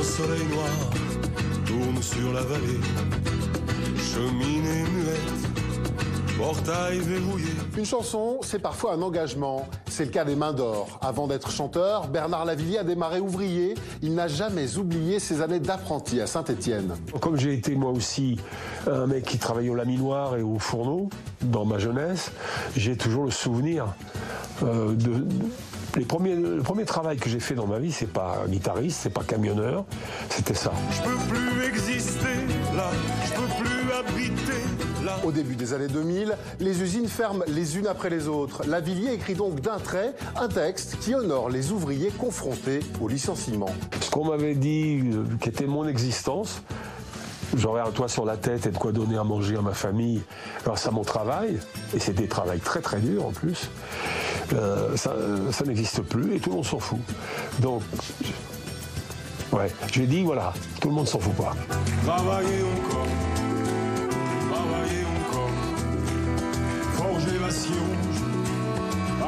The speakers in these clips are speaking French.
Le soleil noir tourne sur la vallée. Cheminée muette, portail verrouillé. Une chanson, c'est parfois un engagement. C'est le cas des Mains d'Or. Avant d'être chanteur, Bernard Lavillier a démarré ouvrier. Il n'a jamais oublié ses années d'apprenti à Saint-Étienne. Comme j'ai été moi aussi un mec qui travaillait au laminoir et au fourneau dans ma jeunesse, j'ai toujours le souvenir euh, de, de- les premiers, le premier travail que j'ai fait dans ma vie, c'est pas guitariste, c'est pas camionneur, c'était ça. Je peux plus exister là, je peux plus habiter là. Au début des années 2000, les usines ferment les unes après les autres. Lavillier écrit donc d'un trait un texte qui honore les ouvriers confrontés au licenciement. Ce qu'on m'avait dit, euh, qui était mon existence, j'aurais un toit sur la tête et de quoi donner à manger à ma famille grâce à mon travail, et c'était un travail très très dur en plus, euh, ça, euh, ça n'existe plus et tout le monde s'en fout. Donc, ouais, j'ai dit voilà, tout le monde s'en fout pas. Travailler encore, travailler encore, forger la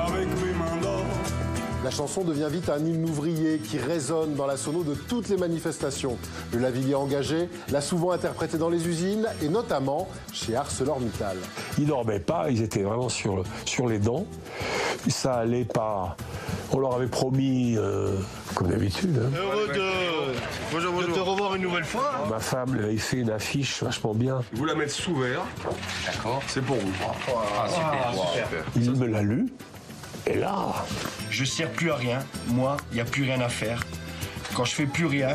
avec mes mains d'or. La chanson devient vite un hymne ouvrier qui résonne dans la sono de toutes les manifestations. Le Lavillier engagé l'a souvent interprété dans les usines et notamment chez ArcelorMittal. Ils dormaient pas, ils étaient vraiment sur, sur les dents. Ça allait pas. On leur avait promis, euh, comme d'habitude. hein. Heureux de, de te revoir une nouvelle fois. Ma femme lui avait fait une affiche vachement bien. Vous la mettez sous verre. D'accord. C'est pour vous. Il me l'a lu. Et là, Je sers plus à rien. Moi, il n'y a plus rien à faire. Quand je fais plus rien,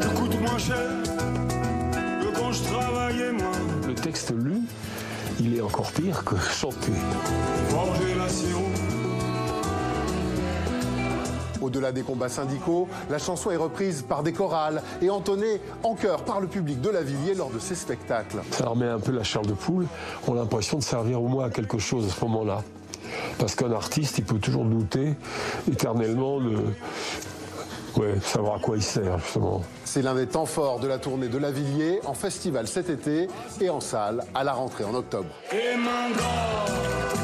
Te coûte moins cher que quand je travaillais moins. le texte lu, il est encore pire que la science. Au-delà des combats syndicaux, la chanson est reprise par des chorales et entonnée en chœur par le public de Lavillier lors de ses spectacles. Ça remet un peu la chair de poule. On a l'impression de servir au moins à quelque chose à ce moment-là. Parce qu'un artiste, il peut toujours douter éternellement de ouais, savoir à quoi il sert, justement. C'est l'un des temps forts de la tournée de Lavillier en festival cet été et en salle à la rentrée en octobre. Et main d'or,